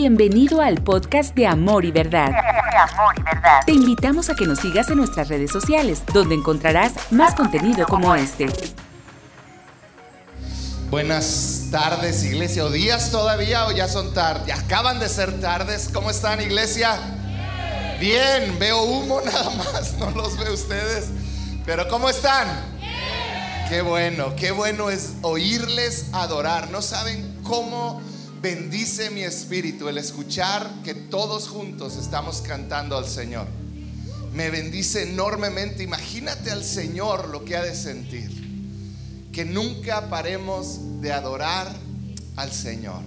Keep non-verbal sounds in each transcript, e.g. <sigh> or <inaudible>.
Bienvenido al podcast de Amor y Verdad. Te invitamos a que nos sigas en nuestras redes sociales, donde encontrarás más contenido como este. Buenas tardes, iglesia. ¿O días todavía o ya son tardes? Ya acaban de ser tardes. ¿Cómo están, iglesia? Bien, veo humo <laughs> nada más. No los veo ustedes. Pero ¿cómo están? Qué bueno, qué bueno es oírles adorar. No saben cómo bendice mi espíritu el escuchar que todos juntos estamos cantando al Señor. Me bendice enormemente. Imagínate al Señor lo que ha de sentir. Que nunca paremos de adorar al Señor.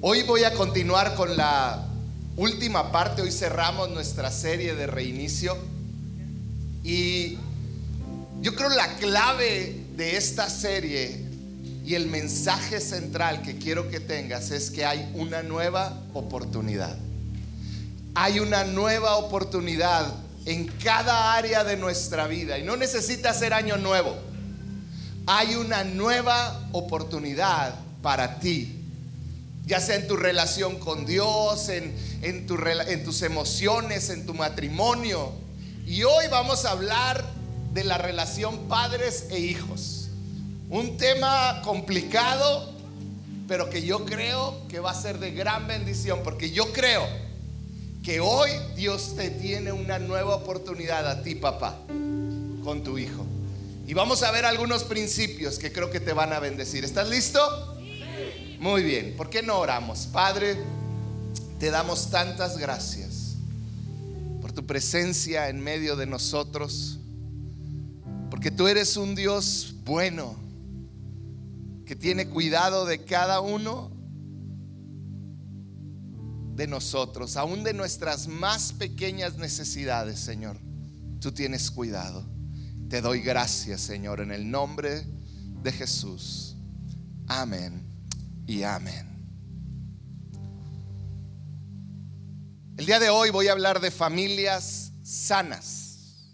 Hoy voy a continuar con la última parte. Hoy cerramos nuestra serie de reinicio. Y yo creo la clave de esta serie y el mensaje central que quiero que tengas es que hay una nueva oportunidad. Hay una nueva oportunidad en cada área de nuestra vida y no necesita ser año nuevo. Hay una nueva oportunidad para ti, ya sea en tu relación con Dios, en, en, en tus emociones, en tu matrimonio. Y hoy vamos a hablar de la relación padres e hijos. Un tema complicado, pero que yo creo que va a ser de gran bendición, porque yo creo que hoy Dios te tiene una nueva oportunidad a ti, papá, con tu hijo. Y vamos a ver algunos principios que creo que te van a bendecir. ¿Estás listo? Muy bien. ¿Por qué no oramos? Padre, te damos tantas gracias por tu presencia en medio de nosotros, porque tú eres un Dios bueno que tiene cuidado de cada uno de nosotros, aún de nuestras más pequeñas necesidades, Señor. Tú tienes cuidado. Te doy gracias, Señor, en el nombre de Jesús. Amén y amén. El día de hoy voy a hablar de familias sanas.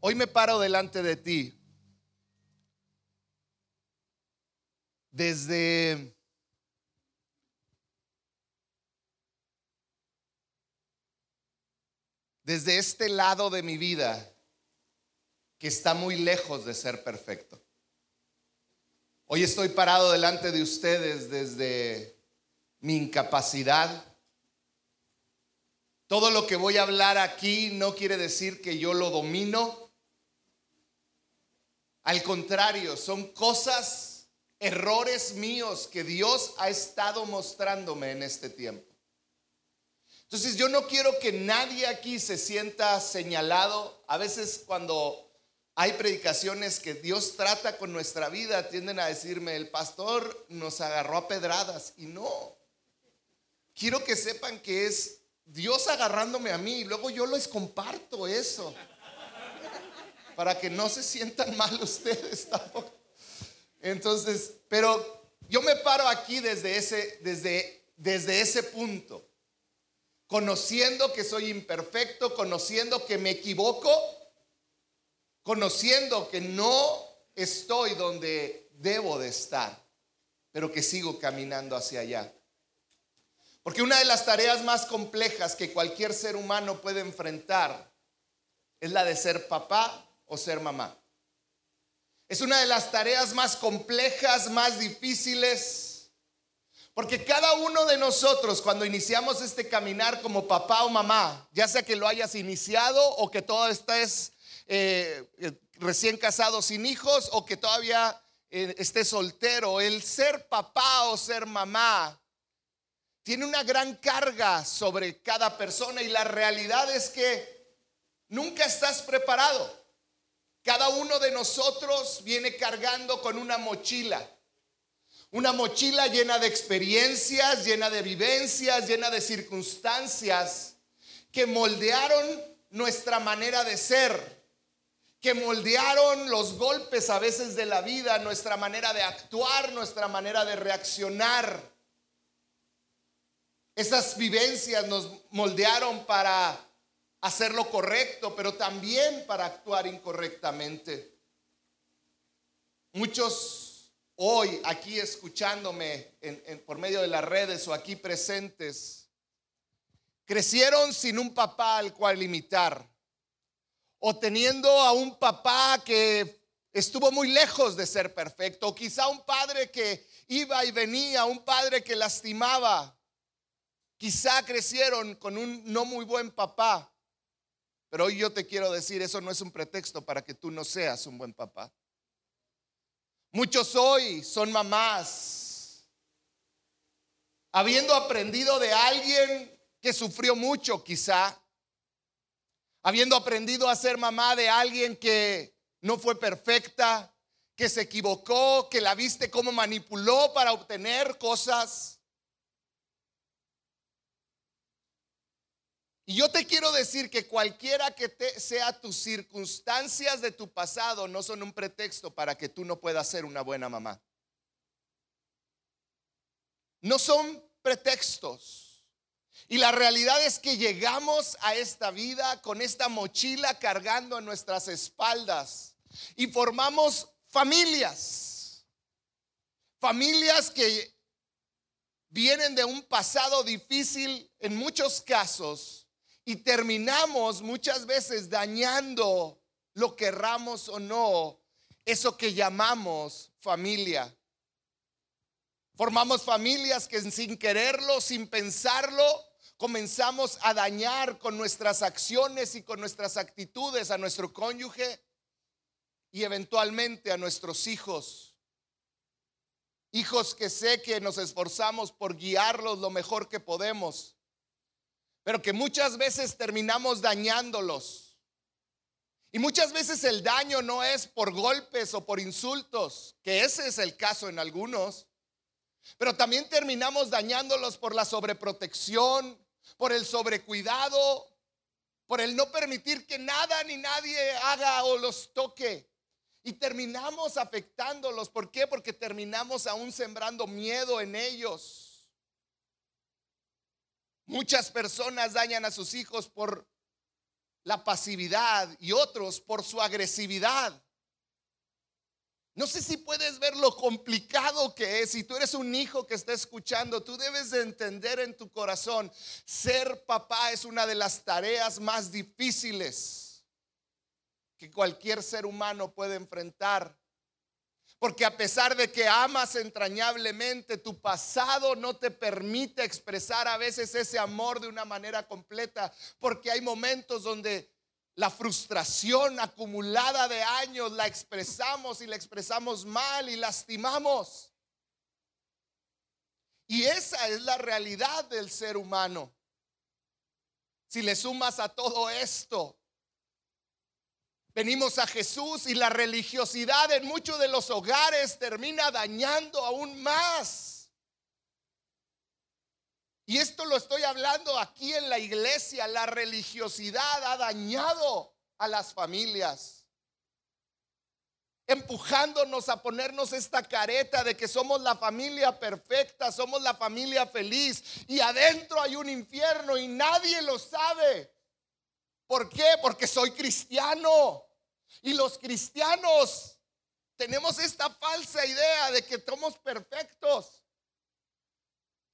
Hoy me paro delante de ti desde desde este lado de mi vida que está muy lejos de ser perfecto. Hoy estoy parado delante de ustedes desde mi incapacidad. Todo lo que voy a hablar aquí no quiere decir que yo lo domino. Al contrario, son cosas errores míos que Dios ha estado mostrándome en este tiempo. Entonces yo no quiero que nadie aquí se sienta señalado. A veces cuando hay predicaciones que Dios trata con nuestra vida, tienden a decirme, el pastor nos agarró a pedradas. Y no, quiero que sepan que es Dios agarrándome a mí y luego yo les comparto eso. Para que no se sientan mal ustedes tampoco. Entonces, pero yo me paro aquí desde ese, desde, desde ese punto, conociendo que soy imperfecto, conociendo que me equivoco, conociendo que no estoy donde debo de estar, pero que sigo caminando hacia allá. Porque una de las tareas más complejas que cualquier ser humano puede enfrentar es la de ser papá o ser mamá. Es una de las tareas más complejas, más difíciles. Porque cada uno de nosotros cuando iniciamos este caminar como papá o mamá, ya sea que lo hayas iniciado o que todavía estés eh, eh, recién casado sin hijos o que todavía eh, estés soltero, el ser papá o ser mamá tiene una gran carga sobre cada persona y la realidad es que nunca estás preparado. Cada uno de nosotros viene cargando con una mochila. Una mochila llena de experiencias, llena de vivencias, llena de circunstancias que moldearon nuestra manera de ser, que moldearon los golpes a veces de la vida, nuestra manera de actuar, nuestra manera de reaccionar. Esas vivencias nos moldearon para hacer lo correcto, pero también para actuar incorrectamente. Muchos hoy aquí escuchándome por medio de las redes o aquí presentes, crecieron sin un papá al cual imitar o teniendo a un papá que estuvo muy lejos de ser perfecto, o quizá un padre que iba y venía, un padre que lastimaba, quizá crecieron con un no muy buen papá, pero hoy yo te quiero decir, eso no es un pretexto para que tú no seas un buen papá. Muchos hoy son mamás, habiendo aprendido de alguien que sufrió mucho quizá, habiendo aprendido a ser mamá de alguien que no fue perfecta, que se equivocó, que la viste cómo manipuló para obtener cosas. Y yo te quiero decir que cualquiera que te sea tus circunstancias de tu pasado no son un pretexto para que tú no puedas ser una buena mamá. No son pretextos. Y la realidad es que llegamos a esta vida con esta mochila cargando en nuestras espaldas y formamos familias. Familias que vienen de un pasado difícil en muchos casos y terminamos muchas veces dañando lo querramos o no, eso que llamamos familia. Formamos familias que sin quererlo, sin pensarlo, comenzamos a dañar con nuestras acciones y con nuestras actitudes a nuestro cónyuge y eventualmente a nuestros hijos. Hijos que sé que nos esforzamos por guiarlos lo mejor que podemos, pero que muchas veces terminamos dañándolos. Y muchas veces el daño no es por golpes o por insultos, que ese es el caso en algunos, pero también terminamos dañándolos por la sobreprotección, por el sobrecuidado, por el no permitir que nada ni nadie haga o los toque. Y terminamos afectándolos. ¿Por qué? Porque terminamos aún sembrando miedo en ellos. Muchas personas dañan a sus hijos por la pasividad y otros por su agresividad. No sé si puedes ver lo complicado que es. Si tú eres un hijo que está escuchando, tú debes de entender en tu corazón, ser papá es una de las tareas más difíciles que cualquier ser humano puede enfrentar. Porque a pesar de que amas entrañablemente, tu pasado no te permite expresar a veces ese amor de una manera completa. Porque hay momentos donde la frustración acumulada de años la expresamos y la expresamos mal y lastimamos. Y esa es la realidad del ser humano. Si le sumas a todo esto, venimos a Jesús y la religiosidad en muchos de los hogares termina dañando aún más y esto lo estoy hablando aquí en la iglesia. La religiosidad ha dañado a las familias. Empujándonos a ponernos esta careta de que somos la familia perfecta, somos la familia feliz. Y adentro hay un infierno y nadie lo sabe. ¿Por qué? Porque soy cristiano. Y los cristianos tenemos esta falsa idea de que somos perfectos.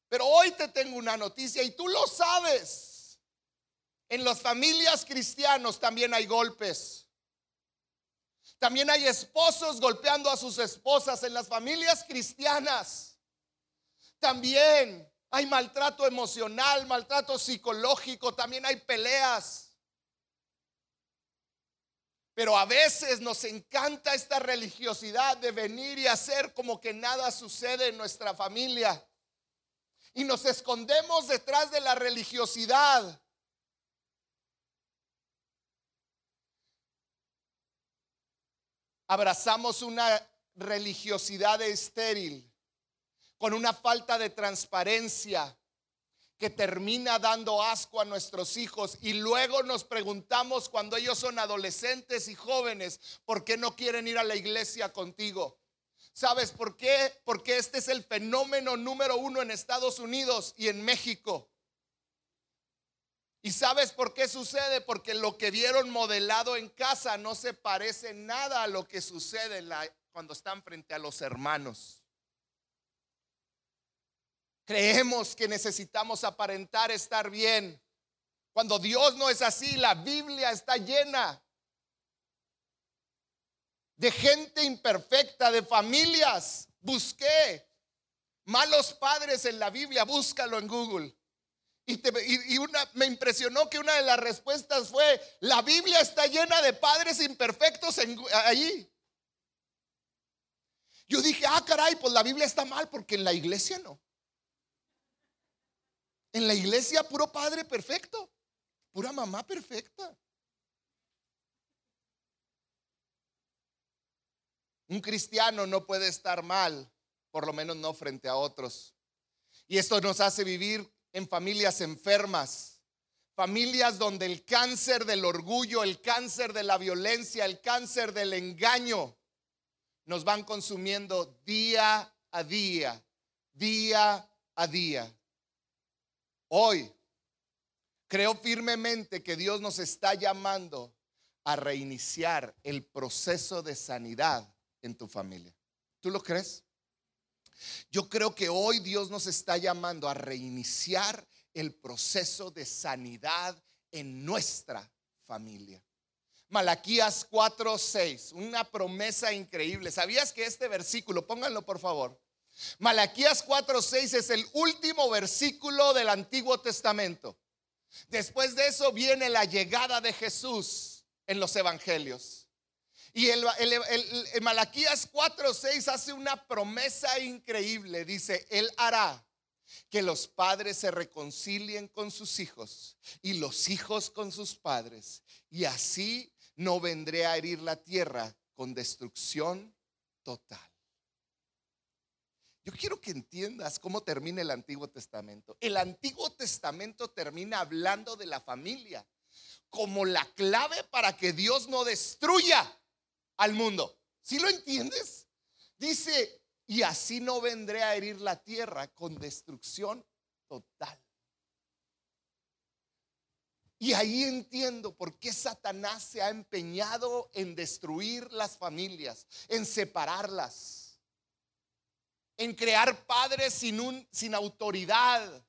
Pero hoy te tengo una noticia y tú lo sabes. En las familias cristianos también hay golpes. También hay esposos golpeando a sus esposas en las familias cristianas. También hay maltrato emocional, maltrato psicológico, también hay peleas. Pero a veces nos encanta esta religiosidad de venir y hacer como que nada sucede en nuestra familia y nos escondemos detrás de la religiosidad. Abrazamos una religiosidad estéril, con una falta de transparencia termina dando asco a nuestros hijos y luego nos preguntamos cuando ellos son adolescentes y jóvenes, ¿por qué no quieren ir a la iglesia contigo? ¿Sabes por qué? Porque este es el fenómeno número uno en Estados Unidos y en México. ¿Y sabes por qué sucede? Porque lo que vieron modelado en casa no se parece nada a lo que sucede cuando están frente a los hermanos. Creemos que necesitamos aparentar estar bien. Cuando Dios no es así, la Biblia está llena de gente imperfecta, de familias. Busqué malos padres en la Biblia, búscalo en Google. Y, una, me impresionó que una de las respuestas fue, la Biblia está llena de padres imperfectos allí. Yo dije, ah, caray, pues la Biblia está mal porque en la iglesia no. En la iglesia puro padre perfecto, pura mamá perfecta. Un cristiano no puede estar mal, por lo menos no frente a otros. Y esto nos hace vivir en familias enfermas, familias donde el cáncer del orgullo, el cáncer de la violencia, el cáncer del engaño nos van consumiendo día a día, día a día. Hoy creo firmemente que Dios nos está llamando a reiniciar el proceso de sanidad en tu familia. ¿Tú lo crees? Yo creo que hoy Dios nos está llamando a reiniciar el proceso de sanidad en nuestra familia. Malaquías 4:6, una promesa increíble. ¿Sabías que este versículo, pónganlo por favor? Malaquías 4:6 es el último versículo del Antiguo Testamento. Después de eso viene la llegada de Jesús en los evangelios. Y el, el, Malaquías 4:6 hace una promesa increíble. Dice, Él hará que los padres se reconcilien con sus hijos y los hijos con sus padres. Y así no vendré a herir la tierra con destrucción total. Yo quiero que entiendas cómo termina el Antiguo Testamento. El Antiguo Testamento termina hablando de la familia como la clave para que Dios no destruya al mundo. ¿Sí lo entiendes? Dice, y así no vendré a herir la tierra con destrucción total. Y ahí entiendo por qué Satanás se ha empeñado en destruir las familias, en separarlas en crear padres sin, un, sin autoridad.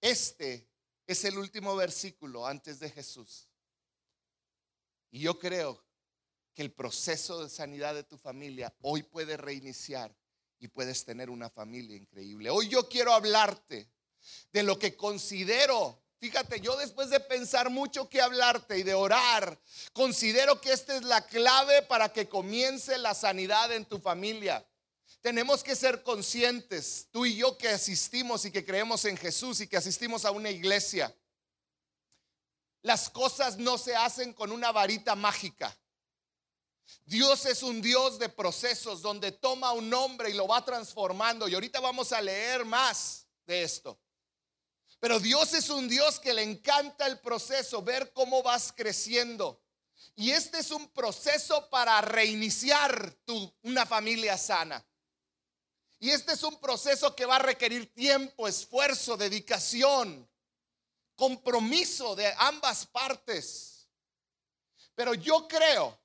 Este es el último versículo antes de Jesús. Y yo creo que el proceso de sanidad de tu familia hoy puede reiniciar y puedes tener una familia increíble. Hoy yo quiero hablarte de lo que considero Fíjate, yo después de pensar mucho que hablarte y de orar, considero que esta es la clave para que comience la sanidad en tu familia. Tenemos que ser conscientes, tú y yo que asistimos y que creemos en Jesús y que asistimos a una iglesia. Las cosas no se hacen con una varita mágica. Dios es un Dios de procesos donde toma un hombre y lo va transformando. Y ahorita vamos a leer más de esto. Pero Dios es un Dios que le encanta el proceso, ver cómo vas creciendo. Y este es un proceso para reiniciar una familia sana. Y este es un proceso que va a requerir tiempo, esfuerzo, dedicación, compromiso de ambas partes. Pero yo creo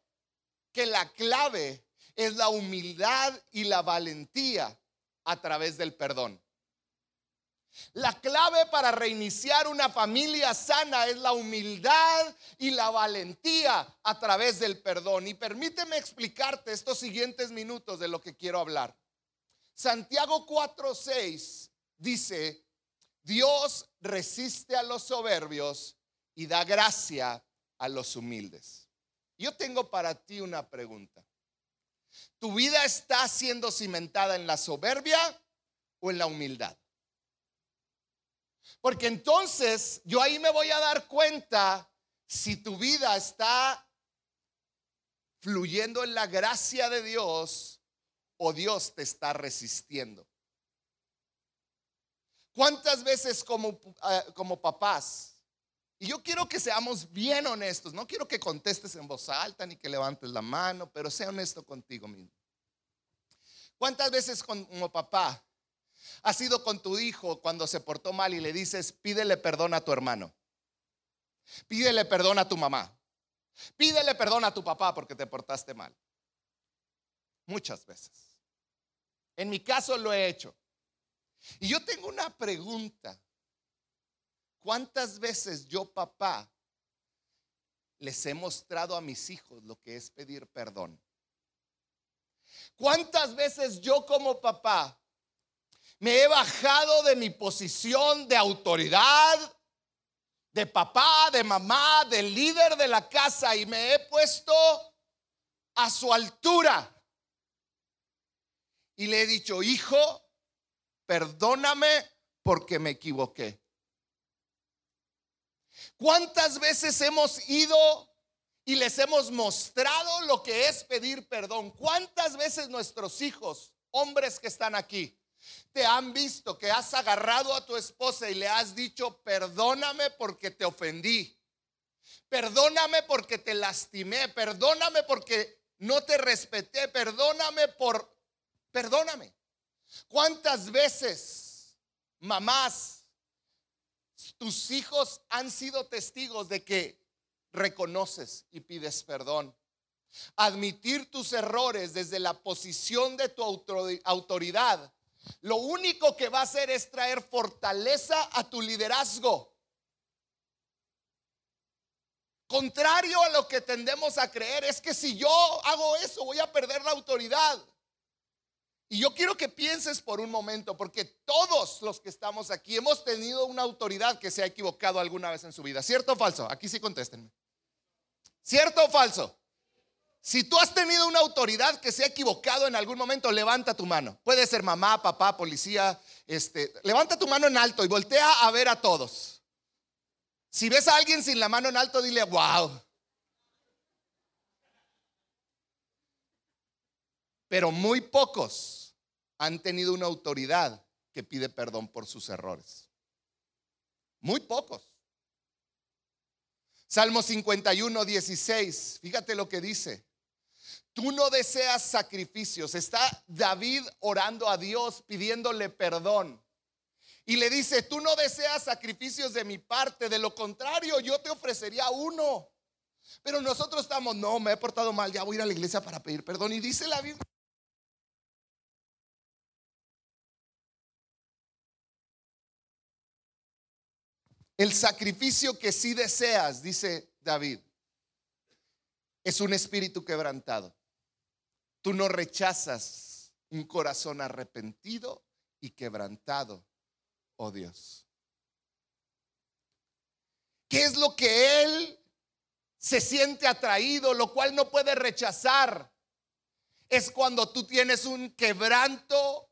que la clave es la humildad y la valentía a través del perdón. La clave para reiniciar una familia sana es la humildad y la valentía a través del perdón. Y permíteme explicarte estos siguientes minutos de lo que quiero hablar. Santiago 4:6 dice, Dios resiste a los soberbios y da gracia a los humildes. Yo tengo para ti una pregunta. ¿Tu vida está siendo cimentada en la soberbia o en la humildad? Porque entonces yo ahí me voy a dar cuenta si tu vida está fluyendo en la gracia de Dios o Dios te está resistiendo. ¿Cuántas veces como, ah, como papás, y yo quiero que seamos bien honestos, no quiero que contestes en voz alta ni que levantes la mano, pero sea honesto contigo mismo. ¿Cuántas veces como papá Has ido con tu hijo cuando se portó mal y le dices, pídele perdón a tu hermano. Pídele perdón a tu mamá. Pídele perdón a tu papá porque te portaste mal. Muchas veces. En mi caso lo he hecho. Y yo tengo una pregunta. ¿Cuántas veces yo, papá, les he mostrado a mis hijos lo que es pedir perdón? ¿Cuántas veces yo como papá me he bajado de mi posición de autoridad, de papá, de mamá, del líder de la casa y me he puesto a su altura? Y le he dicho, hijo, perdóname porque me equivoqué. ¿Cuántas veces hemos ido y les hemos mostrado lo que es pedir perdón? ¿Cuántas veces nuestros hijos, hombres que están aquí, te han visto que has agarrado a tu esposa y le has dicho, perdóname porque te ofendí? Perdóname porque te lastimé, perdóname porque no te respeté, perdóname por, perdóname. ¿Cuántas veces, mamás, tus hijos han sido testigos de que reconoces y pides perdón. Admitir tus errores desde la posición de tu autoridad, lo único que va a hacer es traer fortaleza a tu liderazgo. Contrario a lo que tendemos a creer, es que si yo hago eso voy a perder la autoridad. Y yo quiero que pienses por un momento, porque todos los que estamos aquí hemos tenido una autoridad que se ha equivocado alguna vez en su vida. ¿Cierto o falso? Aquí sí contéstenme. ¿Cierto o falso? Si tú has tenido una autoridad que se ha equivocado en algún momento, levanta tu mano. Puede ser mamá, papá, policía, este, levanta tu mano en alto y voltea a ver a todos. Si ves a alguien sin la mano en alto, dile, wow. Pero muy pocos han tenido una autoridad que pide perdón por sus errores. Muy pocos. Salmo 51, 16. Fíjate lo que dice. Tú no deseas sacrificios. Está David orando a Dios pidiéndole perdón. Y le dice, tú no deseas sacrificios de mi parte. De lo contrario, yo te ofrecería uno. Pero nosotros estamos, no, me he portado mal, ya voy a ir a la iglesia para pedir perdón. Y dice la Biblia El sacrificio que sí deseas, dice David, es un espíritu quebrantado. Tú no rechazas un corazón arrepentido y quebrantado, oh Dios. ¿Qué es lo que Él se siente atraído, lo cual no puede rechazar? Es cuando tú tienes un quebranto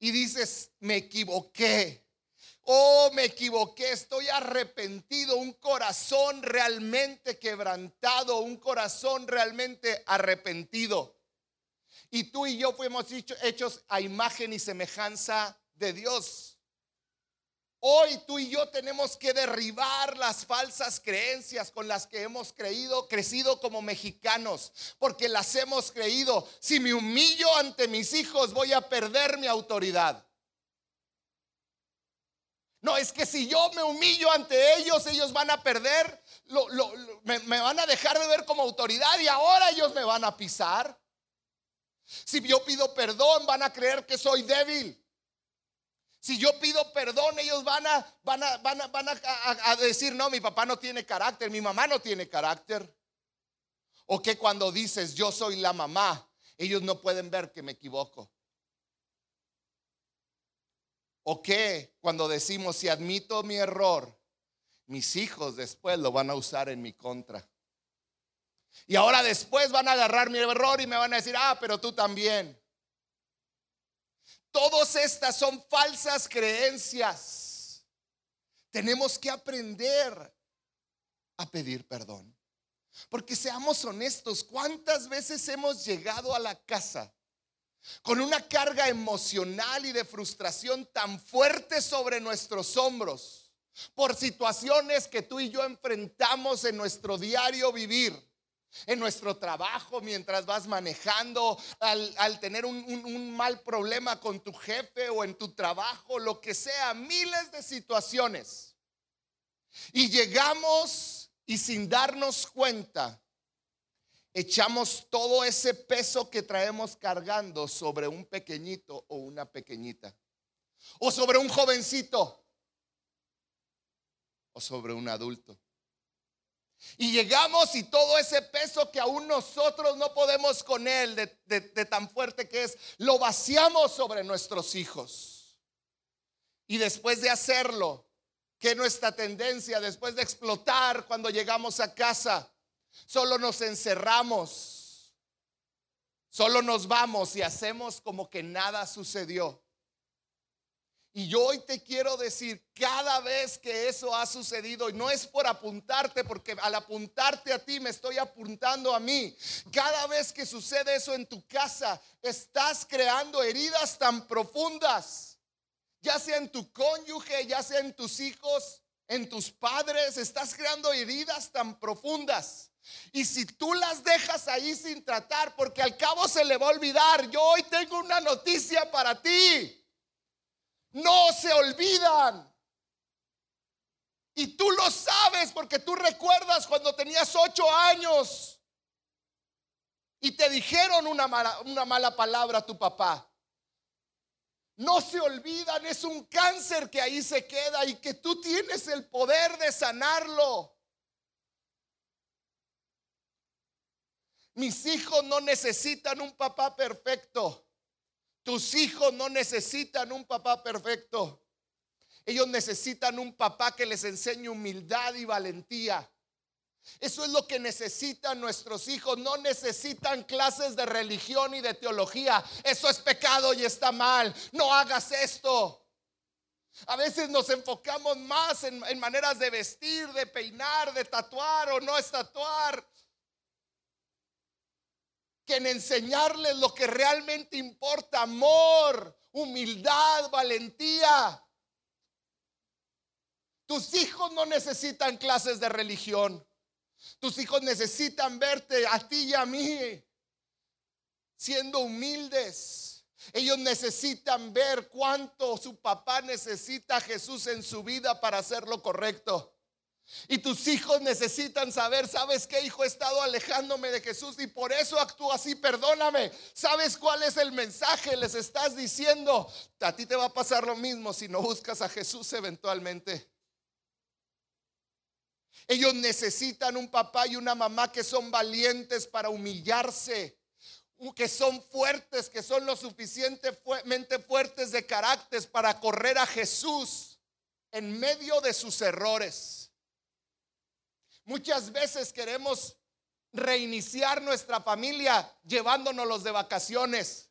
y dices, me equivoqué. Oh, me equivoqué, estoy arrepentido, un corazón realmente quebrantado, un corazón realmente arrepentido. Y tú y yo fuimos hechos a imagen y semejanza de Dios. Hoy tú y yo tenemos que derribar las falsas creencias con las que hemos creído, crecido como mexicanos, porque las hemos creído. Si me humillo ante mis hijos, voy a perder mi autoridad. No, es que si yo me humillo ante ellos, ellos van a perder, me, van a dejar de ver como autoridad y ahora ellos me van a pisar. Si yo pido perdón, van a creer que soy débil. Si yo pido perdón, ellos van a, van a, van a, van a, decir, no, mi papá no tiene carácter, mi mamá no tiene carácter. O que cuando dices, yo soy la mamá, ellos no pueden ver que me equivoco. ¿O qué cuando decimos, si admito mi error, mis hijos después lo van a usar en mi contra? Y ahora después van a agarrar mi error y me van a decir, ah, pero tú también. Todas estas son falsas creencias. Tenemos que aprender a pedir perdón. Porque seamos honestos, ¿cuántas veces hemos llegado a la casa con una carga emocional y de frustración tan fuerte sobre nuestros hombros por situaciones que tú y yo enfrentamos en nuestro diario vivir. En nuestro trabajo, mientras vas manejando, al, tener un, mal problema con tu jefe o en tu trabajo, lo que sea, miles de situaciones. Y llegamos Y sin darnos cuenta, echamos todo ese peso que traemos cargando sobre un pequeñito o una pequeñita. O sobre un jovencito. O sobre un adulto. Y llegamos y todo ese peso que aún nosotros no podemos con él, de, tan fuerte que es, lo vaciamos sobre nuestros hijos. Y después de hacerlo, que nuestra tendencia, después de explotar cuando llegamos a casa, solo nos encerramos, solo nos vamos y hacemos como que nada sucedió. Y yo hoy te quiero decir, cada vez que eso ha sucedido, y no es por apuntarte, porque al apuntarte a ti me estoy apuntando a mí, cada vez que sucede eso en tu casa, estás creando heridas tan profundas, ya sea en tu cónyuge, ya sea en tus hijos, en tus padres, estás creando heridas tan profundas. Y si tú las dejas ahí sin tratar, porque al cabo se le va a olvidar, yo hoy tengo una noticia para ti no se olvidan. Y tú lo sabes porque tú recuerdas cuando tenías ocho años y te dijeron una mala, una mala palabra a tu papá. No se olvidan, es un cáncer que ahí se queda y que tú tienes el poder de sanarlo. Mis hijos no necesitan un papá perfecto. Tus hijos no necesitan un papá perfecto. Ellos necesitan un papá que les enseñe humildad y valentía. Eso es lo que necesitan nuestros hijos. No necesitan clases de religión y de teología. Eso es pecado y está mal. No hagas esto. A veces nos enfocamos más en, maneras de vestir, de peinar, de tatuar o no es tatuar en enseñarles lo que realmente importa, amor, humildad, valentía. Tus hijos no necesitan clases de religión. Tus hijos necesitan verte a ti y a mí siendo humildes. Ellos necesitan ver cuánto su papá necesita a Jesús en su vida para hacer lo correcto. Y tus hijos necesitan saber, ¿sabes qué hijo? He estado alejándome de Jesús y por eso actúo así, perdóname. ¿Sabes cuál es el mensaje? Les estás diciendo, a ti te va a pasar lo mismo si no buscas a Jesús eventualmente. Ellos necesitan un papá y una mamá que son valientes para humillarse, que son fuertes, que son lo suficientemente fuertes de carácter para correr a Jesús en medio de sus errores. Muchas veces queremos reiniciar nuestra familia llevándonos de vacaciones,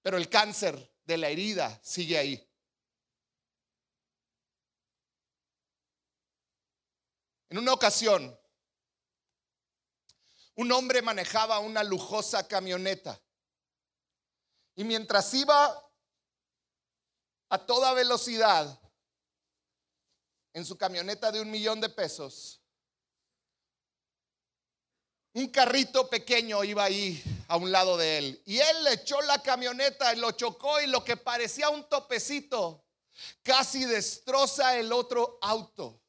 pero el cáncer de la herida sigue ahí. En una ocasión, un hombre manejaba una lujosa camioneta y mientras iba a toda velocidad, en su camioneta de un millón de pesos. Un carrito pequeño iba ahí a un lado de él. Y él le echó la camioneta y lo chocó y lo que parecía un topecito casi destroza el otro auto.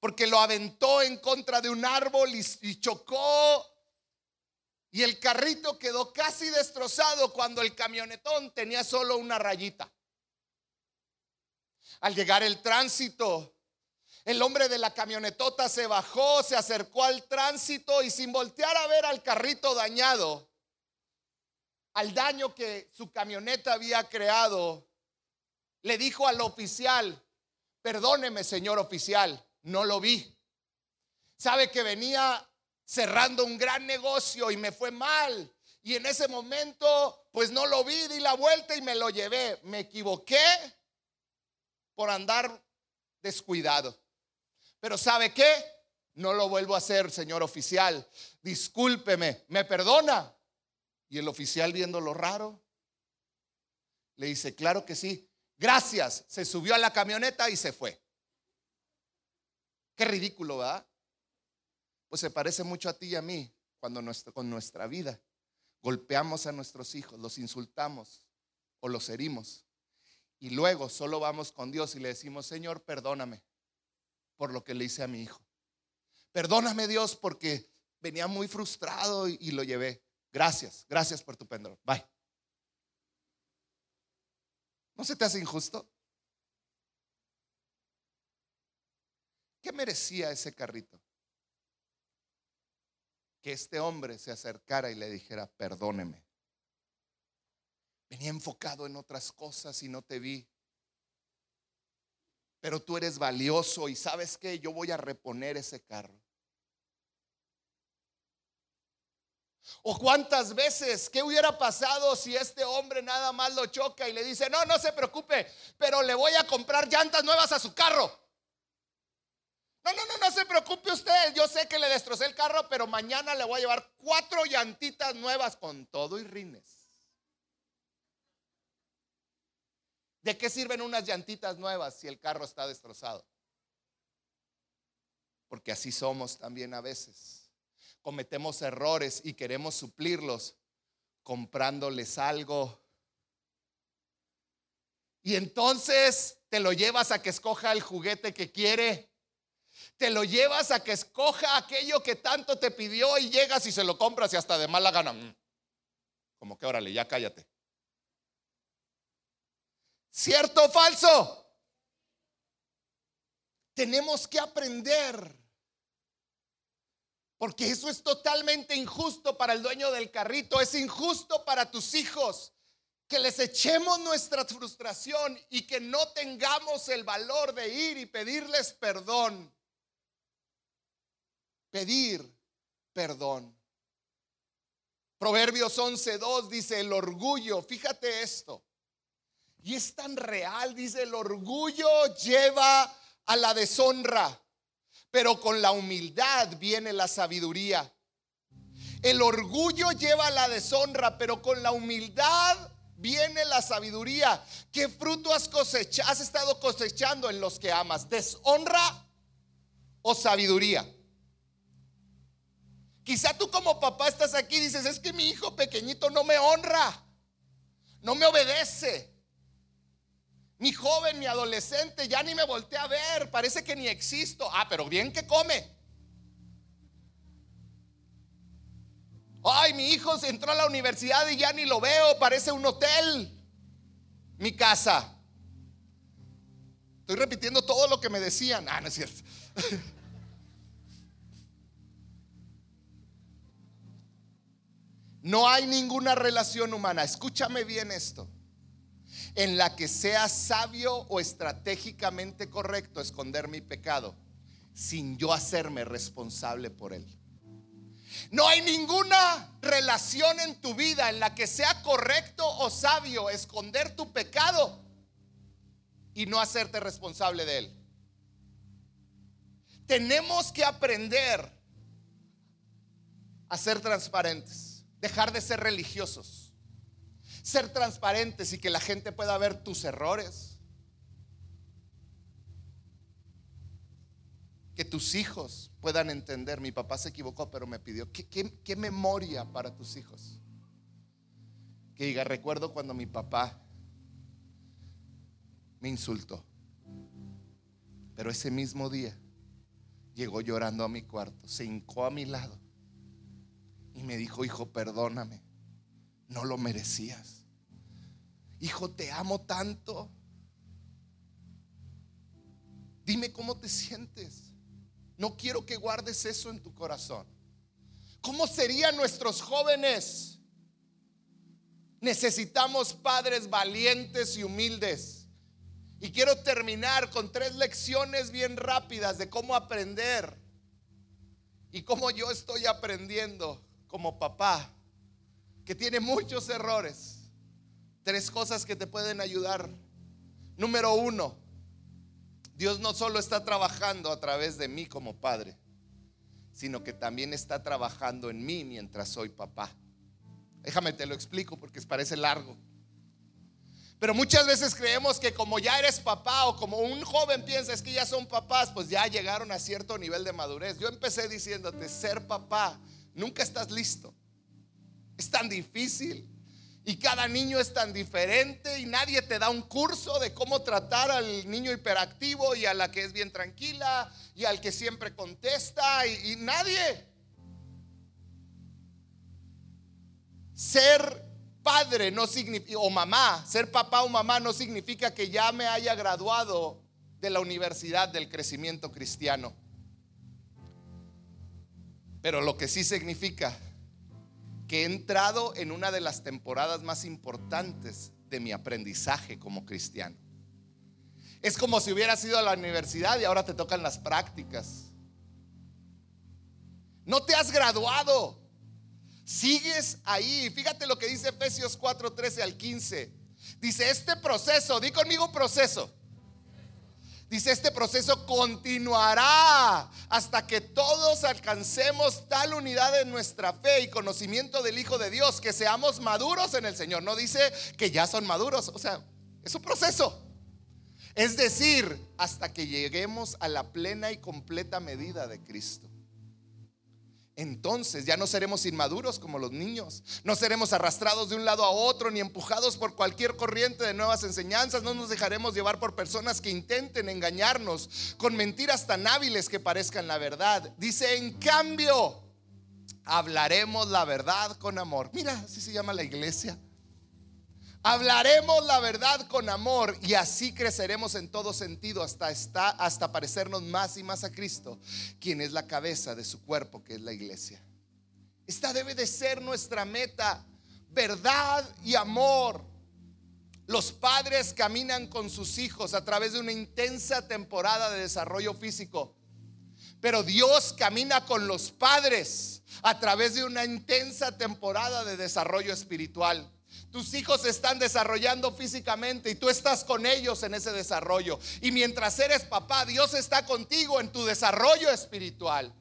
Porque lo aventó en contra de un árbol y, y chocó. Y el carrito quedó casi destrozado cuando el camionetón tenía solo una rayita. Al llegar el tránsito, el hombre de la camionetota se bajó, se acercó al tránsito y sin voltear a ver al carrito dañado, al daño que su camioneta había creado, le dijo al oficial, perdóneme señor oficial, no lo vi. Sabe que venía cerrando un gran negocio y me fue mal. Y en ese momento, pues no lo vi, di la vuelta y me lo llevé. Me equivoqué por andar descuidado. Pero ¿sabe qué? No lo vuelvo a hacer, señor oficial. Discúlpeme, ¿me perdona? Y el oficial viendo lo raro, le dice, claro que sí. Gracias. Se subió a la camioneta y se fue. Qué ridículo, ¿verdad? Pues se parece mucho a ti y a mí cuando con nuestra vida golpeamos a nuestros hijos, los insultamos o los herimos. Y luego solo vamos con Dios y le decimos, Señor, perdóname por lo que le hice a mi hijo. Perdóname Dios porque venía muy frustrado y, lo llevé. Gracias, gracias por tu perdón. Bye. ¿No se te hace injusto? ¿Qué merecía ese carrito? Que este hombre se acercara y le dijera, perdóneme. Venía enfocado en otras cosas y no te vi. Pero tú eres valioso y sabes que yo voy a reponer ese carro. O cuántas veces, ¿qué hubiera pasado si este hombre nada más lo choca y le dice, no, no se preocupe, pero le voy a comprar llantas nuevas a su carro? No, no, no, no se preocupe usted, yo sé que le destrocé el carro, pero mañana le voy a llevar cuatro llantitas nuevas con todo y rines. ¿De qué sirven unas llantitas nuevas si el carro está destrozado? Porque así somos también a veces. Cometemos errores y queremos suplirlos comprándoles algo. Y entonces te lo llevas a que escoja el juguete que quiere. Te lo llevas a que escoja aquello que tanto te pidió y llegas y se lo compras y hasta de mala gana. Mm. Como que órale, ya cállate. ¿Cierto o falso? Tenemos que aprender. Porque eso es totalmente injusto para el dueño del carrito, es injusto para tus hijos. Que les echemos nuestra frustración y que no tengamos el valor de ir y pedirles perdón. Pedir perdón. Proverbios 11.2 dice, el orgullo, fíjate esto, y es tan real, dice, el orgullo lleva a la deshonra, pero con la humildad viene la sabiduría. El orgullo lleva a la deshonra, pero con la humildad viene la sabiduría. ¿Qué fruto has cosechado? Has estado cosechando en los que amas, deshonra o sabiduría. Quizá tú como papá estás aquí y dices, es que mi hijo pequeñito no me honra, no me obedece. Mi joven, mi adolescente, ya ni me volteé a ver, parece que ni existo. Ah, pero bien que come. Ay, mi hijo se entró a la universidad y ya ni lo veo, parece un hotel. Mi casa. Estoy repitiendo todo lo que me decían. Ah, no es cierto. <laughs> No hay ninguna relación humana. Escúchame bien esto en la que sea sabio o estratégicamente correcto esconder mi pecado sin yo hacerme responsable por él. No hay ninguna relación en tu vida en la que sea correcto o sabio esconder tu pecado y no hacerte responsable de él. Tenemos que aprender a ser transparentes, dejar de ser religiosos ser transparentes y que la gente pueda ver tus errores. Que tus hijos puedan entender, mi papá se equivocó, pero me pidió, ¿qué, memoria para tus hijos? Que diga, recuerdo cuando mi papá me insultó, pero ese mismo día llegó llorando a mi cuarto, se hincó a mi lado y me dijo, hijo, perdóname no lo merecías. Hijo, te amo tanto. Dime cómo te sientes. No quiero que guardes eso en tu corazón. ¿Cómo serían nuestros jóvenes? Necesitamos padres valientes y humildes. Y quiero terminar con tres lecciones bien rápidas de cómo aprender y cómo yo estoy aprendiendo como papá que tiene muchos errores. Tres cosas que te pueden ayudar. Número uno, Dios no solo está trabajando a través de mí como padre, sino que también está trabajando en mí mientras soy papá. Déjame te lo explico porque parece largo. Pero muchas veces creemos que como ya eres papá o como un joven piensa es que ya son papás, pues ya llegaron a cierto nivel de madurez. Yo empecé diciéndote, ser papá, nunca estás listo. Es tan difícil Y cada niño es tan diferente y nadie te da un curso de cómo tratar al niño hiperactivo y a la que es bien tranquila y al que siempre contesta y, nadie. Ser padre no o mamá, ser papá o mamá no significa que ya me haya graduado de la universidad del crecimiento cristiano. Pero lo que sí significa que he entrado en una de las temporadas más importantes de mi aprendizaje como cristiano. Es como si hubieras ido a la universidad y ahora te tocan las prácticas. No te has graduado. Sigues ahí. Fíjate lo que dice Efesios 4, 13 al 15. Dice, este proceso, di conmigo proceso. Dice, este proceso continuará hasta que todos alcancemos tal unidad en nuestra fe y conocimiento del Hijo de Dios, que seamos maduros en el Señor. No dice que ya son maduros, o sea, es un proceso. Es decir, hasta que lleguemos a la plena y completa medida de Cristo. Entonces ya no seremos inmaduros como los niños, no seremos arrastrados de un lado a otro ni empujados por cualquier corriente de nuevas enseñanzas, no nos dejaremos llevar por personas que intenten engañarnos con mentiras tan hábiles que parezcan la verdad. Dice, en cambio, hablaremos la verdad con amor. Mira, así se llama la iglesia. Hablaremos la verdad con amor y así creceremos en todo sentido hasta, hasta parecernos más y más a Cristo, quien es la cabeza de su cuerpo, que es la iglesia. Esta debe de ser nuestra meta, verdad y amor. Los padres caminan con sus hijos a través de una intensa temporada de desarrollo físico, pero Dios camina con los padres a través de una intensa temporada de desarrollo espiritual. Tus hijos se están desarrollando físicamente y tú estás con ellos en ese desarrollo. Y mientras eres papá, Dios está contigo en tu desarrollo espiritual.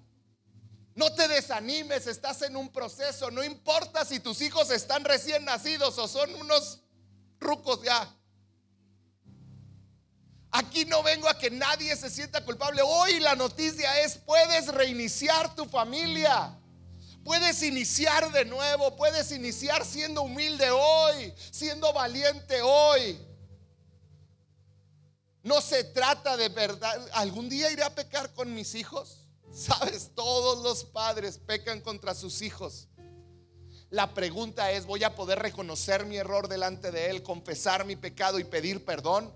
No te desanimes, estás en un proceso. No importa si tus hijos están recién nacidos o son unos rucos ya. Aquí no vengo a que nadie se sienta culpable. Hoy la noticia es, puedes reiniciar tu familia. Puedes iniciar de nuevo, puedes iniciar siendo humilde hoy, siendo valiente hoy. No se trata de verdad. ¿Algún día iré a pecar con mis hijos? Sabes, todos los padres pecan contra sus hijos. La pregunta es, ¿voy a poder reconocer mi error delante de Él, confesar mi pecado y pedir perdón?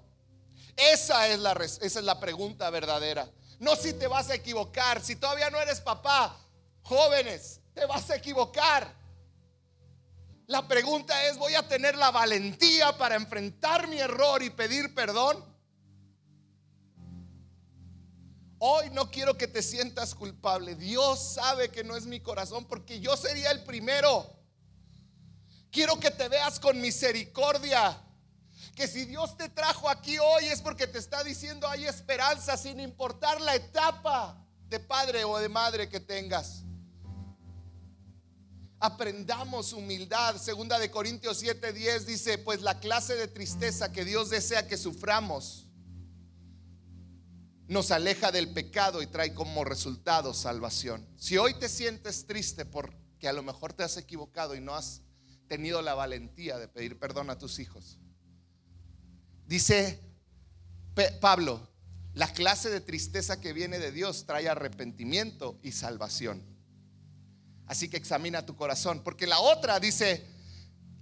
Esa es la, esa es la pregunta verdadera. No si te vas a equivocar, si todavía no eres papá. Jóvenes, te vas a equivocar. La pregunta es, ¿voy a tener la valentía para enfrentar mi error y pedir perdón? Hoy no quiero que te sientas culpable. Dios sabe que no es mi corazón porque yo sería el primero. Quiero que te veas con misericordia. Que si Dios te trajo aquí hoy es porque te está diciendo hay esperanza sin importar la etapa de padre o de madre que tengas aprendamos humildad. Segunda de Corintios 7:10 dice, pues la clase de tristeza que Dios desea que suframos nos aleja del pecado y trae como resultado salvación. Si hoy te sientes triste porque a lo mejor te has equivocado y no has tenido la valentía de pedir perdón a tus hijos, dice Pablo, la clase de tristeza que viene de Dios trae arrepentimiento y salvación. Así que examina tu corazón, porque la otra dice,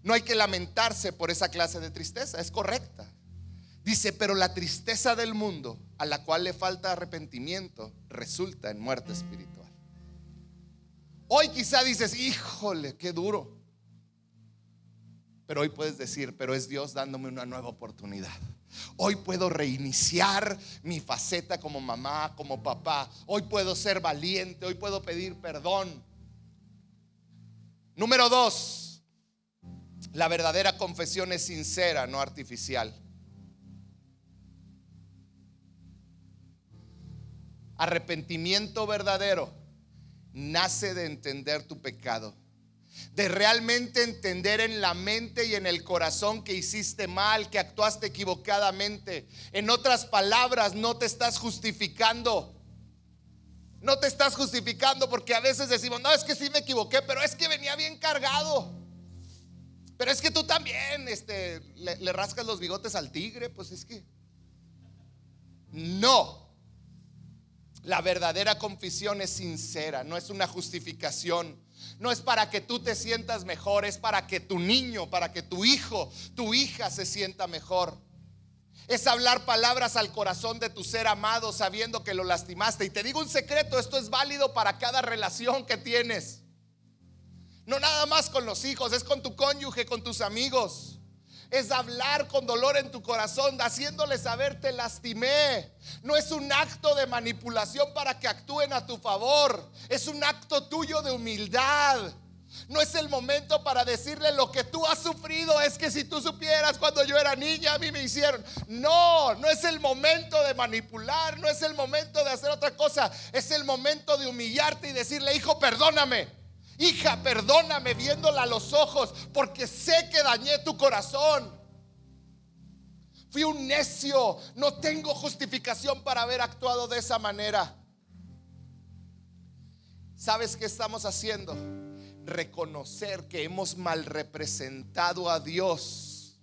no hay que lamentarse por esa clase de tristeza, es correcta. Dice, pero la tristeza del mundo, a la cual le falta arrepentimiento, resulta en muerte espiritual. Hoy quizá dices, híjole, qué duro. Pero hoy puedes decir, pero es Dios dándome una nueva oportunidad. Hoy puedo reiniciar mi faceta como mamá, como papá. Hoy puedo ser valiente, hoy puedo pedir perdón. Número dos, la verdadera confesión es sincera, no artificial. Arrepentimiento verdadero nace de entender tu pecado, de realmente entender en la mente y en el corazón que hiciste mal, que actuaste equivocadamente. En otras palabras, no te estás justificando. No te estás justificando porque a veces decimos, no, es que sí me equivoqué, pero es que venía bien cargado. Pero es que tú también este, le, rascas los bigotes al tigre, pues es que... No. La verdadera confesión es sincera, no es una justificación. No es para que tú te sientas mejor, es para que tu niño, para que tu hijo, tu hija se sienta mejor. Es hablar palabras al corazón de tu ser amado sabiendo que lo lastimaste. Y te digo un secreto, esto es válido para cada relación que tienes. No nada más con los hijos, es con tu cónyuge, con tus amigos. Es hablar con dolor en tu corazón, haciéndole saber te lastimé. No es un acto de manipulación para que actúen a tu favor. Es un acto tuyo de humildad. No es el momento para decirle lo que tú has sufrido. Es que si tú supieras cuando yo era niña, a mí me hicieron. No, no es el momento de manipular, no es el momento de hacer otra cosa. Es el momento de humillarte y decirle, hijo, perdóname. Hija, perdóname viéndola a los ojos porque sé que dañé tu corazón. Fui un necio, no tengo justificación para haber actuado de esa manera. ¿Sabes qué estamos haciendo? Reconocer que hemos mal representado a Dios.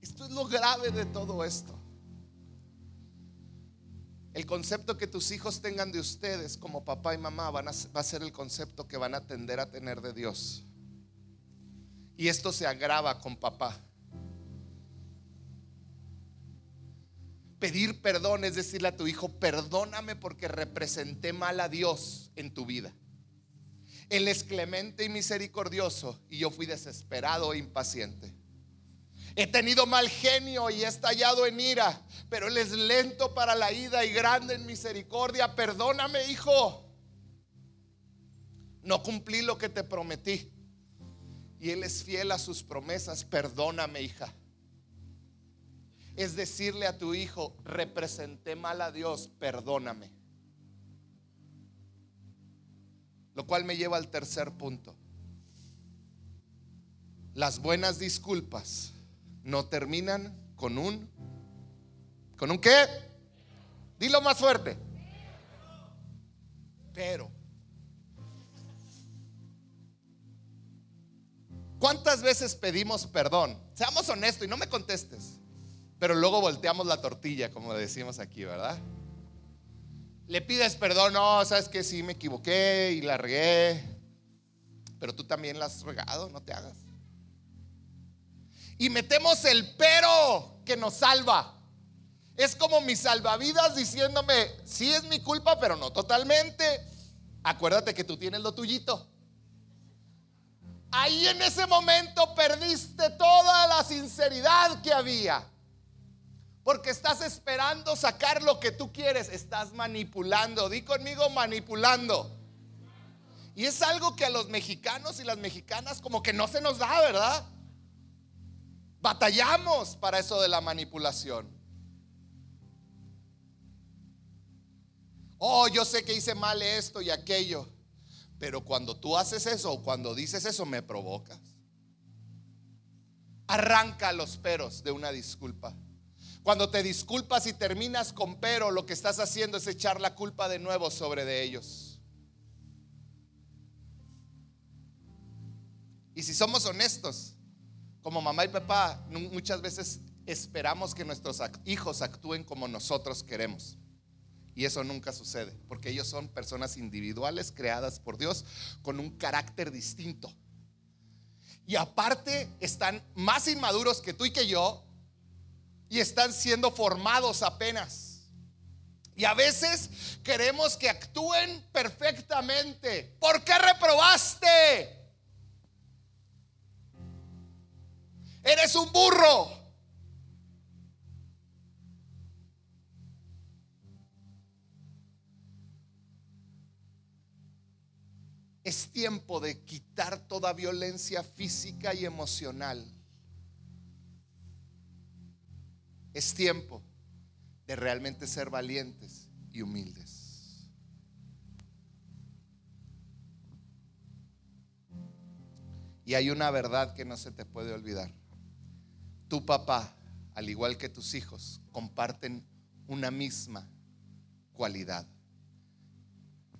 Esto es lo grave de todo esto. El concepto que tus hijos tengan de ustedes como papá y mamá van a, va a ser el concepto que van a tender a tener de Dios. Y esto se agrava con papá. Pedir perdón es decirle a tu hijo, perdóname porque representé mal a Dios en tu vida. Él es clemente y misericordioso y yo fui desesperado e impaciente. He tenido mal genio y he estallado en ira, pero Él es lento para la ida y grande en misericordia. Perdóname, hijo. No cumplí lo que te prometí. Y Él es fiel a sus promesas. Perdóname, hija. Es decirle a tu hijo, representé mal a Dios, perdóname. Lo cual me lleva al tercer punto. Las buenas disculpas no terminan con un ¿Con un qué? Dilo más fuerte. Pero ¿Cuántas veces pedimos perdón? Seamos honestos y no me contestes. Pero luego volteamos la tortilla, como decimos aquí, ¿verdad? Le pides perdón, no, sabes que sí me equivoqué y la regué, pero tú también la has regado, no te hagas. Y metemos el pero que nos salva. Es como mis salvavidas diciéndome, sí es mi culpa, pero no totalmente. Acuérdate que tú tienes lo tuyito. Ahí en ese momento perdiste toda la sinceridad que había. Porque estás esperando sacar lo que tú quieres. Estás manipulando. Di conmigo manipulando. Y es algo que a los mexicanos y las mexicanas como que no se nos da, ¿verdad? Batallamos para eso de la manipulación. Oh, yo sé que hice mal esto y aquello. Pero cuando tú haces eso o cuando dices eso me provocas. Arranca los peros de una disculpa. Cuando te disculpas y terminas con pero, lo que estás haciendo es echar la culpa de nuevo sobre de ellos. Y si somos honestos, como mamá y papá, muchas veces esperamos que nuestros hijos actúen como nosotros queremos. Y eso nunca sucede, porque ellos son personas individuales creadas por Dios con un carácter distinto. Y aparte están más inmaduros que tú y que yo y están siendo formados apenas. Y a veces queremos que actúen perfectamente. ¿Por qué reprobaste? Eres un burro. Es tiempo de quitar toda violencia física y emocional Es tiempo de realmente ser valientes y humildes. Y hay una verdad que no se te puede olvidar. Tu papá, al igual que tus hijos, comparten una misma cualidad.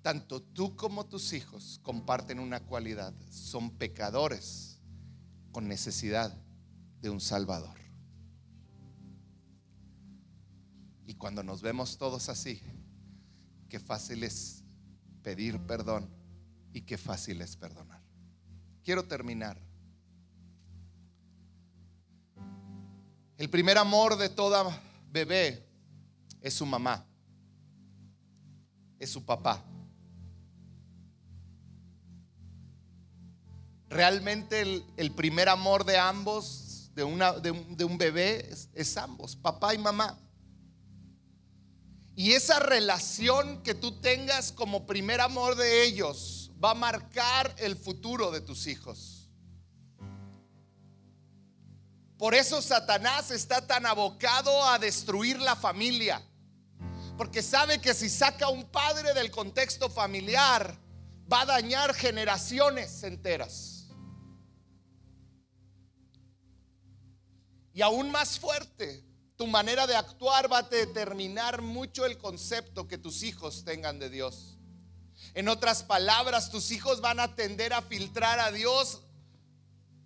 Tanto tú como tus hijos comparten una cualidad. Son pecadores con necesidad de un Salvador. Y cuando nos vemos todos así, qué fácil es pedir perdón y qué fácil es perdonar. Quiero terminar. El primer amor de toda bebé es su mamá, es su papá. Realmente el, primer amor de ambos, de, una, de, un, bebé, es ambos, papá y mamá. Y esa relación que tú tengas como primer amor de ellos va a marcar el futuro de tus hijos. Por eso Satanás está tan abocado a destruir la familia. Porque sabe que si saca un padre del contexto familiar, va a dañar generaciones enteras. Y aún más fuerte, tu manera de actuar va a determinar mucho el concepto que tus hijos tengan de Dios. En otras palabras, tus hijos van a tender a filtrar a Dios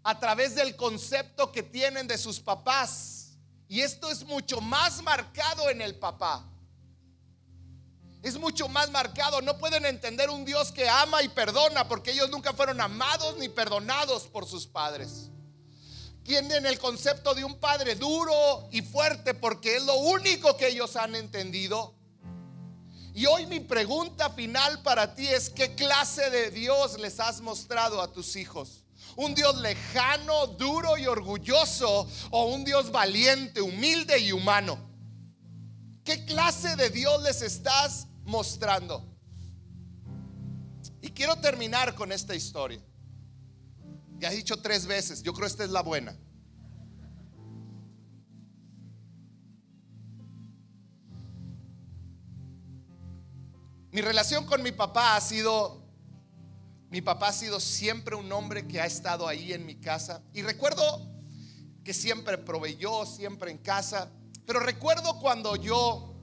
a través del concepto que tienen de sus papás. Y esto es mucho más marcado en el papá. Es mucho más marcado. No pueden entender un Dios que ama y perdona porque ellos nunca fueron amados ni perdonados por sus padres tienen el concepto de un padre duro y fuerte porque es lo único que ellos han entendido. Y hoy mi pregunta final para ti es, ¿qué clase de Dios les has mostrado a tus hijos? ¿Un Dios lejano, duro y orgulloso o un Dios valiente, humilde y humano? ¿Qué clase de Dios les estás mostrando? Y quiero terminar con esta historia. Ya he dicho tres veces, yo creo esta es la buena. Mi relación con mi papá ha sido, mi papá ha sido siempre un hombre que ha estado ahí en mi casa. Y recuerdo que siempre proveyó, siempre en casa. Pero recuerdo cuando yo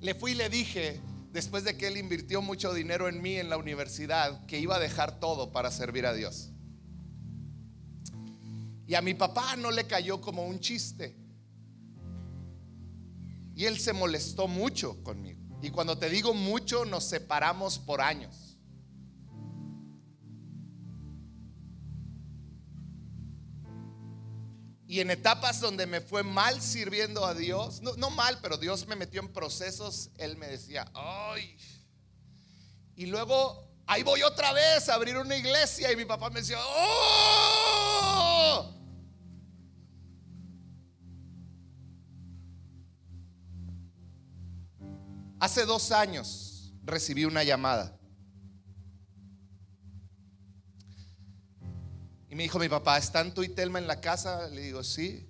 le fui y le dije, después de que él invirtió mucho dinero en mí en la universidad, que iba a dejar todo para servir a Dios. Y a mi papá no le cayó como un chiste. Y él se molestó mucho conmigo. Y cuando te digo mucho, nos separamos por años. Y en etapas donde me fue mal sirviendo a Dios, no, mal, pero Dios me metió en procesos, Él me decía, ay. Y luego, ahí voy otra vez a abrir una iglesia y mi papá me decía, oh. Hace dos años recibí una llamada me dijo mi papá, ¿están tú y Telma en la casa? Le digo, sí.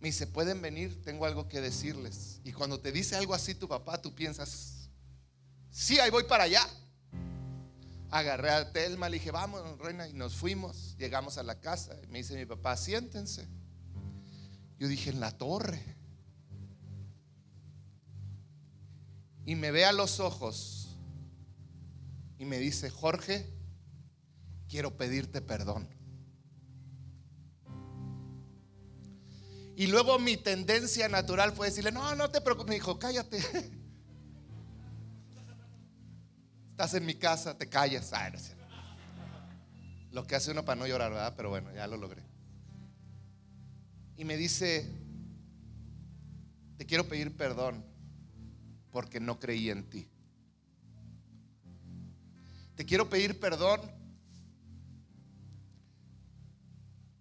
Me dice, ¿pueden venir? Tengo algo que decirles. Y cuando te dice algo así tu papá, tú piensas, sí, ahí voy para allá. Agarré a Telma, le dije, vamos, reina, y nos fuimos. Llegamos a la casa. Y me dice mi papá, siéntense. Yo dije, en la torre. Y me ve a los ojos y me dice, Jorge, quiero pedirte perdón. Y luego mi tendencia natural fue decirle, no, no te preocupes. Me dijo, cállate. <laughs> Estás en mi casa, te callas. Lo que hace uno para no llorar, ¿verdad? Pero bueno, ya lo logré. Y me dice, te quiero pedir perdón porque no creí en ti. Te quiero pedir perdón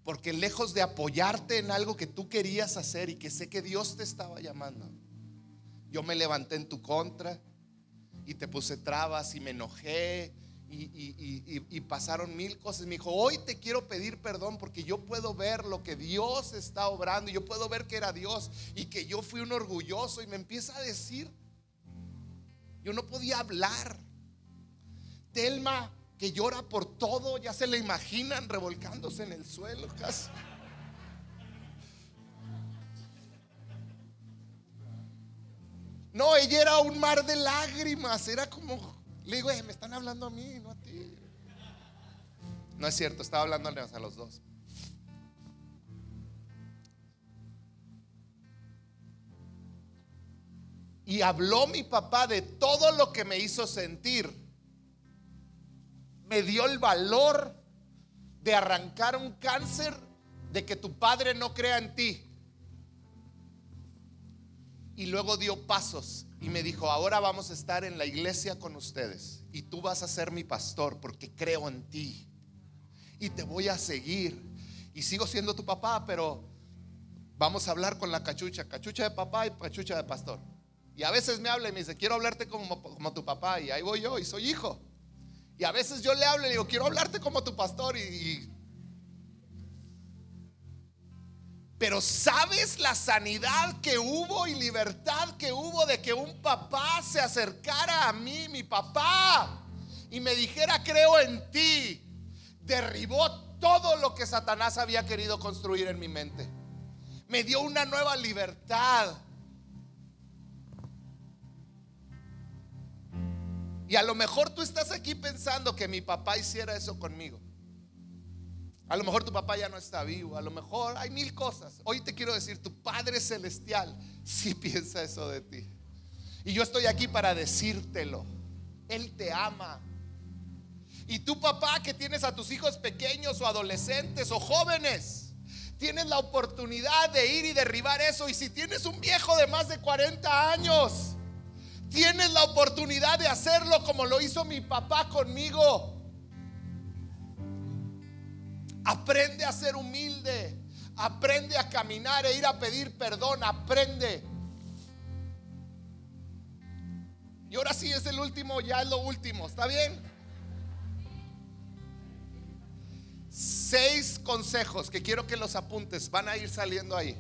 Porque lejos de apoyarte en algo que tú querías hacer y que sé que Dios te estaba llamando, yo me levanté en tu contra y te puse trabas y me enojé y, pasaron mil cosas. Me dijo, hoy te quiero pedir perdón porque yo puedo ver lo que Dios está obrando. Yo puedo ver que era Dios y que yo fui un orgulloso. Y me empieza a decir, yo no podía hablar. Telma, que llora por todo, ya se le imaginan revolcándose en el suelo casi. No, ella era un mar de lágrimas, era como, le digo, eh, me están hablando a mí, no a ti. No es cierto, estaba hablando a los dos. Y habló mi papá de todo lo que me hizo sentir. Me dio el valor de arrancar un cáncer, de que tu padre no crea en ti. Y luego dio pasos y me dijo, ahora vamos a estar en la iglesia con ustedes. Y tú vas a ser mi pastor porque creo en ti. Y te voy a seguir. Y sigo siendo tu papá, pero vamos a hablar con la cachucha. Cachucha de papá y cachucha de pastor. Y a veces me habla y me dice, quiero hablarte como, como tu papá. Y ahí voy yo y soy hijo. Y a veces yo le hablo y le digo, quiero hablarte como tu pastor. Y, Pero ¿sabes la sanidad que hubo y libertad que hubo de que un papá se acercara a mí, mi papá, y me dijera, creo en ti? Derribó todo lo que Satanás había querido construir en mi mente. Me dio una nueva libertad. Y a lo mejor tú estás aquí pensando que mi papá hiciera eso conmigo. A lo mejor tu papá ya no está vivo, a lo mejor hay mil cosas. Hoy te quiero decir, tu Padre Celestial sí <laughs> piensa eso de ti. Y yo estoy aquí para decírtelo. Él te ama. Y tu papá que tienes a tus hijos pequeños o adolescentes o jóvenes, tienes la oportunidad de ir y derribar eso. Y si tienes un viejo de más de 40 años, Tienes la oportunidad de hacerlo como lo hizo mi papá conmigo. Aprende a ser humilde. Aprende a caminar e ir a pedir perdón. Aprende. Y ahora sí es el último, ya es lo último. ¿Está bien? Seis consejos que quiero que los apuntes. Van a ir saliendo ahí.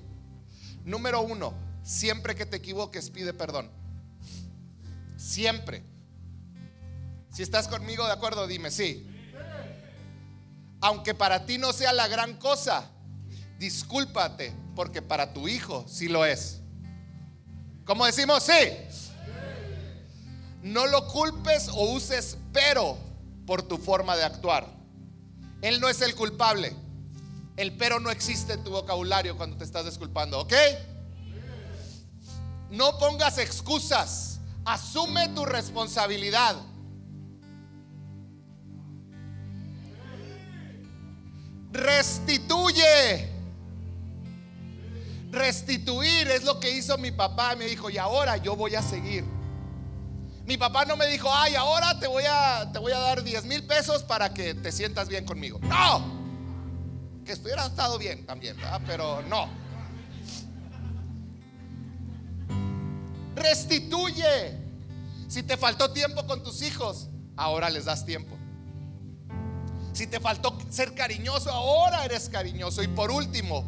Número uno, siempre que te equivoques, pide perdón. Siempre. Si estás conmigo de acuerdo, dime sí. Aunque para ti no sea la gran cosa, discúlpate, porque para tu hijo sí lo es. ¿Cómo decimos? Sí. No lo culpes o uses pero por tu forma de actuar. Él no es el culpable. El pero no existe en tu vocabulario cuando te estás disculpando, ¿ok? No pongas excusas. Asume tu responsabilidad. Restituye. Restituir es lo que hizo mi papá. Me dijo, y ahora yo voy a seguir. Mi papá no me dijo, ay, ahora te voy a, te voy a dar 10 mil pesos para que te sientas bien conmigo. No. Que estuviera estado bien también, pero no. Restituye. Si te faltó tiempo con tus hijos, ahora les das tiempo. Si te faltó ser cariñoso, ahora eres cariñoso. Y por último,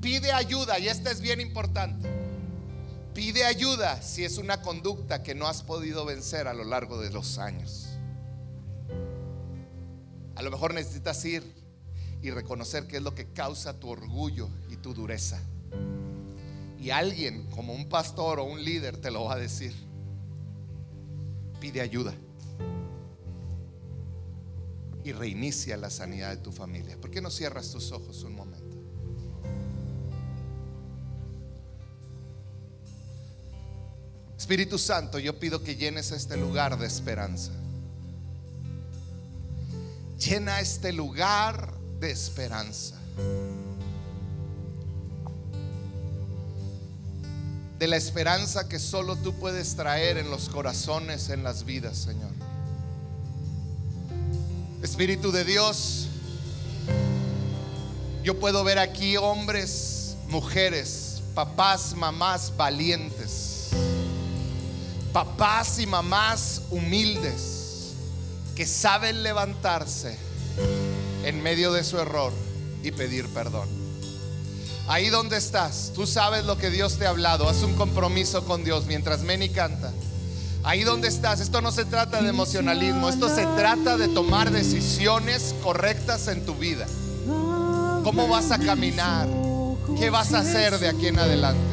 pide ayuda, y esta es bien importante. Pide ayuda si es una conducta que no has podido vencer a lo largo de los años. A lo mejor necesitas ir y reconocer qué es lo que causa tu orgullo y tu dureza. Y alguien, como un pastor o un líder, te lo va a decir. Pide ayuda. Y reinicia la sanidad de tu familia. ¿Por qué no cierras tus ojos un momento? Espíritu Santo, yo pido que llenes este lugar de esperanza. Llena este lugar de esperanza. De la esperanza que solo tú puedes traer en los corazones, en las vidas, Señor. Espíritu de Dios, yo puedo ver aquí hombres, mujeres, papás, mamás valientes, papás y mamás humildes que saben levantarse en medio de su error y pedir perdón. Ahí donde estás, tú sabes lo que Dios te ha hablado. Haz un compromiso con Dios mientras Meni canta. Ahí donde estás, esto no se trata de emocionalismo, esto se trata de tomar decisiones correctas en tu vida. ¿Cómo vas a caminar? ¿Qué vas a hacer de aquí en adelante?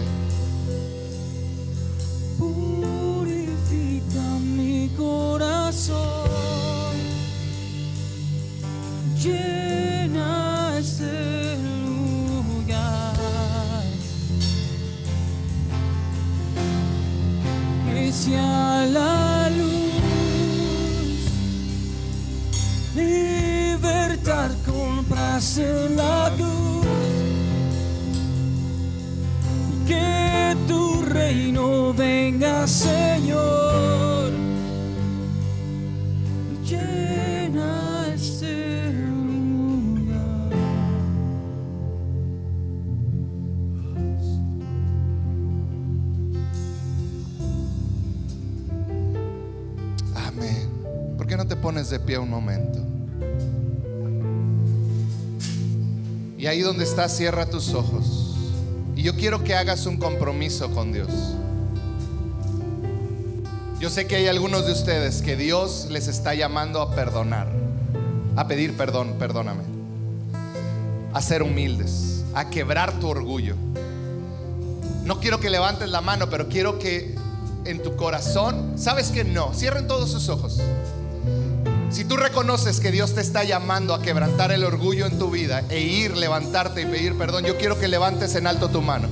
En la cruz. Que tu reino venga, Señor. Llena este. Amén. ¿Por qué no te pones de pie un momento? Ahí donde estás, cierra tus ojos. Y yo quiero que hagas un compromiso con Dios. Yo sé que hay algunos de ustedes que Dios les está llamando a perdonar, a pedir perdón, perdóname, a ser humildes, a quebrar tu orgullo. No quiero que levantes la mano, pero quiero que en tu corazón, sabes que no, cierren todos sus ojos. Si tú reconoces que Dios te está llamando a quebrantar el orgullo en tu vida e ir, levantarte y pedir perdón, yo quiero que levantes en alto tu mano.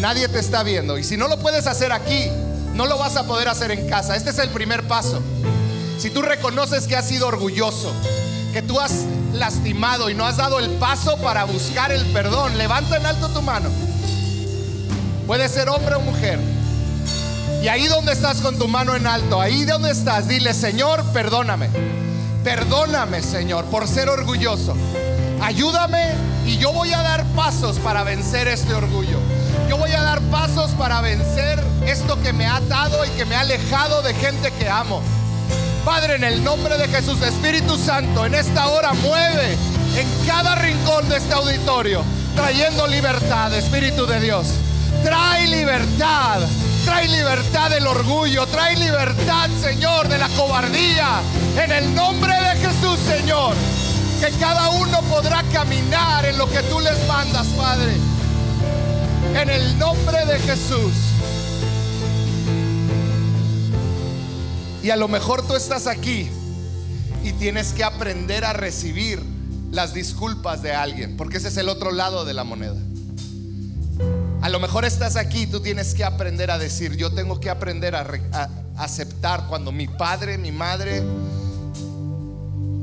Nadie te está viendo y si no lo puedes hacer aquí, no lo vas a poder hacer en casa. Este es el primer paso. Si tú reconoces que has sido orgulloso, que tú has lastimado y no has dado el paso para buscar el perdón, levanta en alto tu mano. Puede ser hombre o mujer. Y ahí donde estás con tu mano en alto, ahí donde estás, dile, Señor, perdóname. Perdóname, Señor, por ser orgulloso. Ayúdame y yo voy a dar pasos para vencer este orgullo. Yo voy a dar pasos para vencer esto que me ha atado y que me ha alejado de gente que amo. Padre, en el nombre de Jesús, Espíritu Santo, en esta hora mueve en cada rincón de este auditorio, trayendo libertad, Espíritu de Dios. Trae libertad, trae libertad del orgullo, trae libertad, Señor, de la cobardía. En el nombre de Jesús, Señor, que cada uno podrá caminar en lo que tú les mandas, Padre. En el nombre de Jesús. Y a lo mejor tú estás aquí y tienes que aprender a recibir las disculpas de alguien, porque ese es el otro lado de la moneda. A lo mejor estás aquí tú tienes que aprender a decir, yo tengo que aprender a, a aceptar cuando mi padre, mi madre,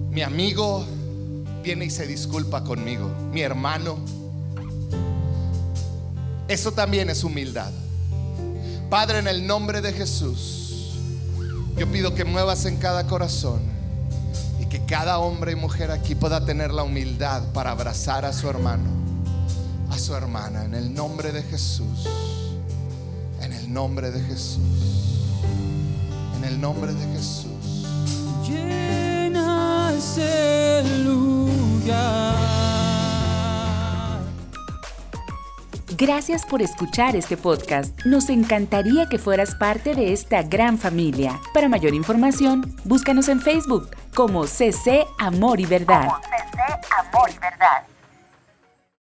mi amigo viene y se disculpa conmigo, mi hermano. Eso también es humildad. Padre, en el nombre de Jesús, yo pido que muevas en cada corazón y que cada hombre y mujer aquí pueda tener la humildad para abrazar a su hermano, a su hermana, en el nombre de Jesús, en el nombre de Jesús, en el nombre de Jesús. Llena ese lugar. Gracias por escuchar este podcast. Nos encantaría que fueras parte de esta gran familia. Para mayor información, búscanos en Facebook como CC Amor y Verdad.